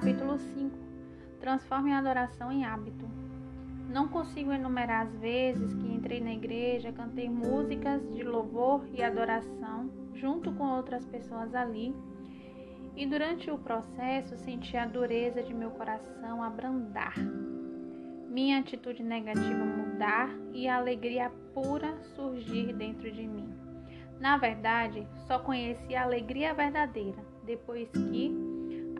Capítulo 5 Transforme a adoração em hábito. Não consigo enumerar as vezes que entrei na igreja, cantei músicas de louvor e adoração junto com outras pessoas ali, e durante o processo senti a dureza de meu coração abrandar, minha atitude negativa mudar e a alegria pura surgir dentro de mim. Na verdade, só conheci a alegria verdadeira depois que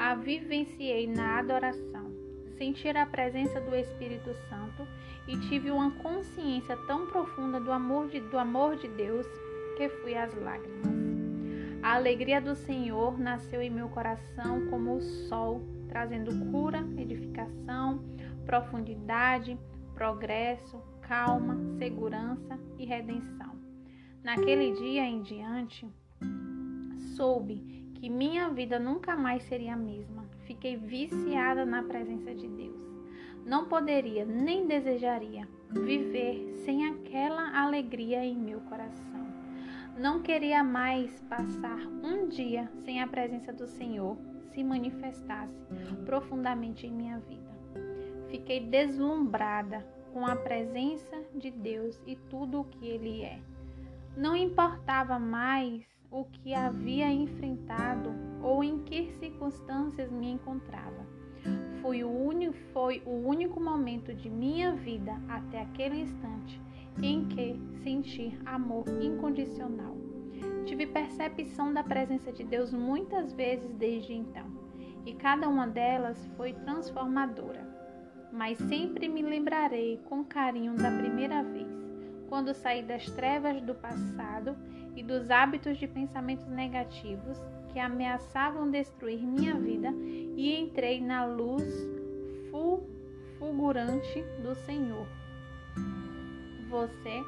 a vivenciei na adoração sentir a presença do Espírito Santo e tive uma consciência tão profunda do amor de, do amor de Deus que fui às lágrimas. A alegria do Senhor nasceu em meu coração como o sol, trazendo cura, edificação, profundidade, progresso, calma, segurança e redenção. Naquele dia em diante, soube que minha vida nunca mais seria a mesma fiquei viciada na presença de Deus. Não poderia nem desejaria viver sem aquela alegria em meu coração. Não queria mais passar um dia sem a presença do Senhor se manifestasse profundamente em minha vida. Fiquei deslumbrada com a presença de Deus e tudo o que Ele é. Não importava mais o que havia enfrentado ou em que circunstâncias me encontrava. Foi o, único, foi o único momento de minha vida até aquele instante em que senti amor incondicional. Tive percepção da presença de Deus muitas vezes desde então, e cada uma delas foi transformadora. Mas sempre me lembrarei com carinho da primeira vez, quando saí das trevas do passado e dos hábitos de pensamentos negativos que ameaçavam destruir minha vida e entrei na luz fulgurante do Senhor. Você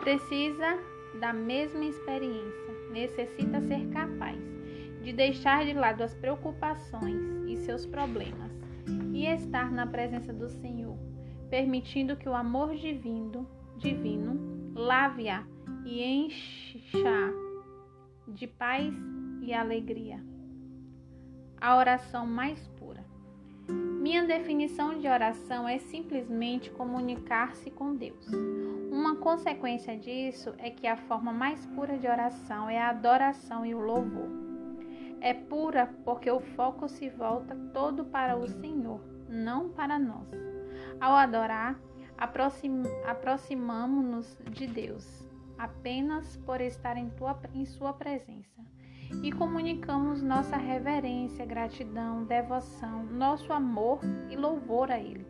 precisa da mesma experiência, necessita ser capaz de deixar de lado as preocupações e seus problemas e estar na presença do Senhor, permitindo que o amor divino, divino lave-a e encha de paz e alegria. A oração mais pura. Minha definição de oração é simplesmente comunicar-se com Deus. Uma consequência disso é que a forma mais pura de oração é a adoração e o louvor. É pura porque o foco se volta todo para o Senhor, não para nós. Ao adorar, aproxim, aproximamos-nos de Deus apenas por estar em, tua, em Sua presença e comunicamos nossa reverência, gratidão, devoção, nosso amor e louvor a Ele.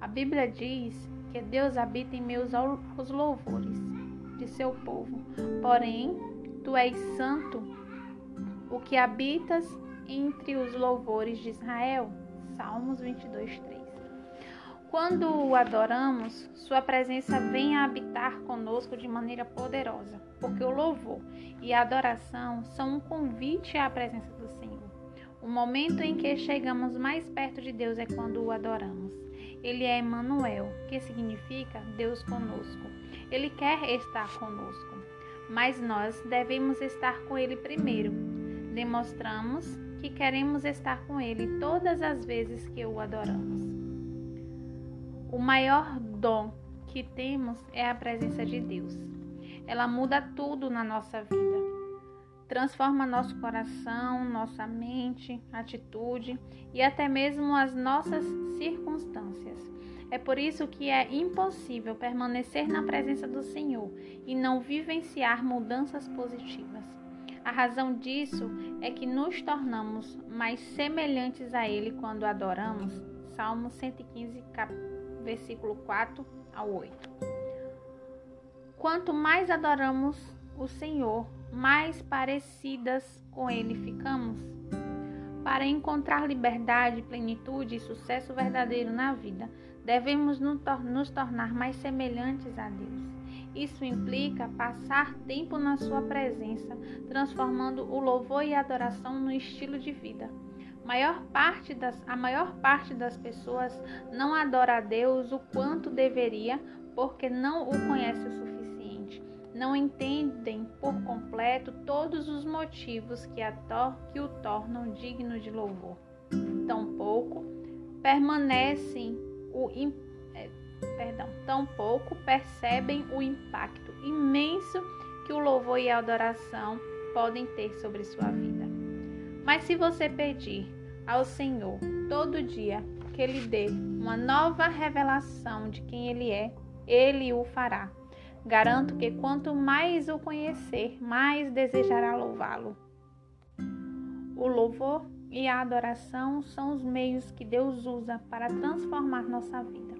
A Bíblia diz que Deus habita em meus os louvores de seu povo. Porém, tu és santo, o que habitas entre os louvores de Israel. Salmos 22, 3. Quando o adoramos, Sua presença vem a habitar conosco de maneira poderosa, porque o louvor e a adoração são um convite à presença do Senhor. O momento em que chegamos mais perto de Deus é quando o adoramos. Ele é Emmanuel, que significa Deus conosco. Ele quer estar conosco, mas nós devemos estar com Ele primeiro. Demonstramos que queremos estar com Ele todas as vezes que o adoramos. O maior dom que temos é a presença de Deus. Ela muda tudo na nossa vida. Transforma nosso coração, nossa mente, atitude e até mesmo as nossas circunstâncias. É por isso que é impossível permanecer na presença do Senhor e não vivenciar mudanças positivas. A razão disso é que nos tornamos mais semelhantes a Ele quando adoramos. Salmo 115, capítulo versículo 4 ao 8. Quanto mais adoramos o Senhor, mais parecidas com Ele ficamos. Para encontrar liberdade, plenitude e sucesso verdadeiro na vida, devemos nos tornar mais semelhantes a Deus. Isso implica passar tempo na Sua presença, transformando o louvor e a adoração no estilo de vida maior parte das, a maior parte das pessoas não adora a Deus o quanto deveria porque não o conhece o suficiente. Não entendem por completo todos os motivos que, a que o tornam digno de louvor. tampouco permanecem o é, perdão, tampouco percebem o impacto imenso que o louvor e a adoração podem ter sobre sua vida. Mas se você pedir ao Senhor todo dia que Ele dê uma nova revelação de quem Ele é, Ele o fará. Garanto que quanto mais o conhecer, mais desejará louvá-lo. O louvor e a adoração são os meios que Deus usa para transformar nossa vida.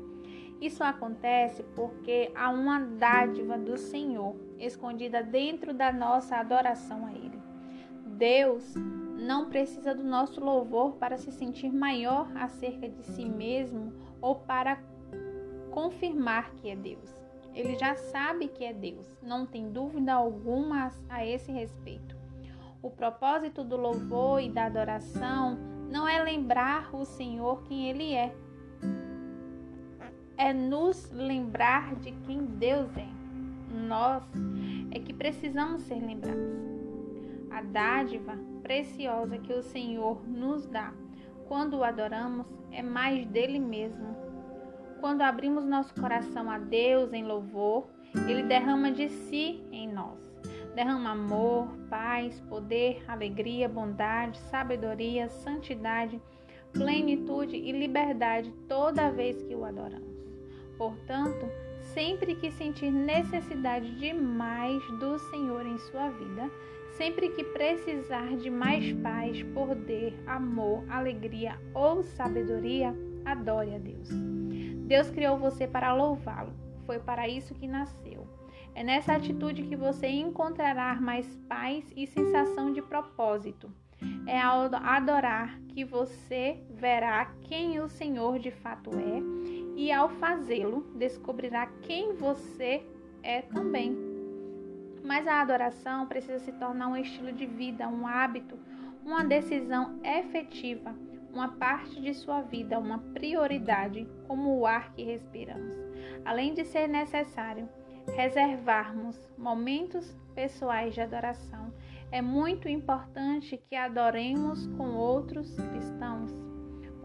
Isso acontece porque há uma dádiva do Senhor escondida dentro da nossa adoração a Ele. Deus não precisa do nosso louvor para se sentir maior acerca de si mesmo ou para confirmar que é Deus. Ele já sabe que é Deus, não tem dúvida alguma a esse respeito. O propósito do louvor e da adoração não é lembrar o Senhor quem Ele é, é nos lembrar de quem Deus é. Nós é que precisamos ser lembrados. A dádiva preciosa que o Senhor nos dá quando o adoramos é mais dele mesmo. Quando abrimos nosso coração a Deus em louvor, ele derrama de si em nós. Derrama amor, paz, poder, alegria, bondade, sabedoria, santidade, plenitude e liberdade toda vez que o adoramos. Portanto, sempre que sentir necessidade de mais do Senhor em sua vida, sempre que precisar de mais paz, poder, amor, alegria ou sabedoria, adore a Deus. Deus criou você para louvá-lo. Foi para isso que nasceu. É nessa atitude que você encontrará mais paz e sensação de propósito. É ao adorar que você verá quem o Senhor de fato é e ao fazê-lo descobrirá quem você é também. Mas a adoração precisa se tornar um estilo de vida, um hábito, uma decisão efetiva, uma parte de sua vida, uma prioridade, como o ar que respiramos. Além de ser necessário reservarmos momentos pessoais de adoração, é muito importante que adoremos com outros cristãos.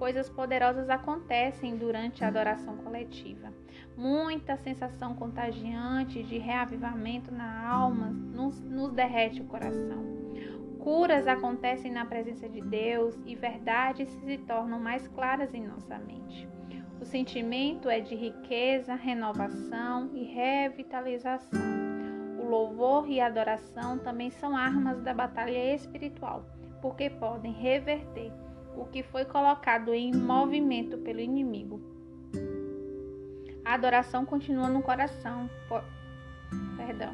Coisas poderosas acontecem durante a adoração coletiva. Muita sensação contagiante de reavivamento na alma nos, nos derrete o coração. Curas acontecem na presença de Deus e verdades se tornam mais claras em nossa mente. O sentimento é de riqueza, renovação e revitalização. O louvor e a adoração também são armas da batalha espiritual, porque podem reverter o que foi colocado em movimento pelo inimigo. A adoração continua no coração. Perdão.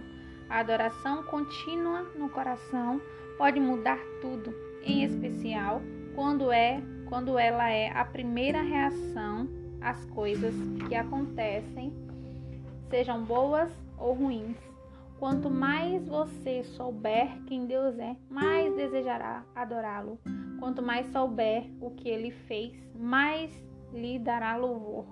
A adoração contínua no coração pode mudar tudo, em especial quando é quando ela é a primeira reação as coisas que acontecem, sejam boas ou ruins. Quanto mais você souber quem Deus é, mais desejará adorá-lo. Quanto mais souber o que ele fez, mais lhe dará louvor.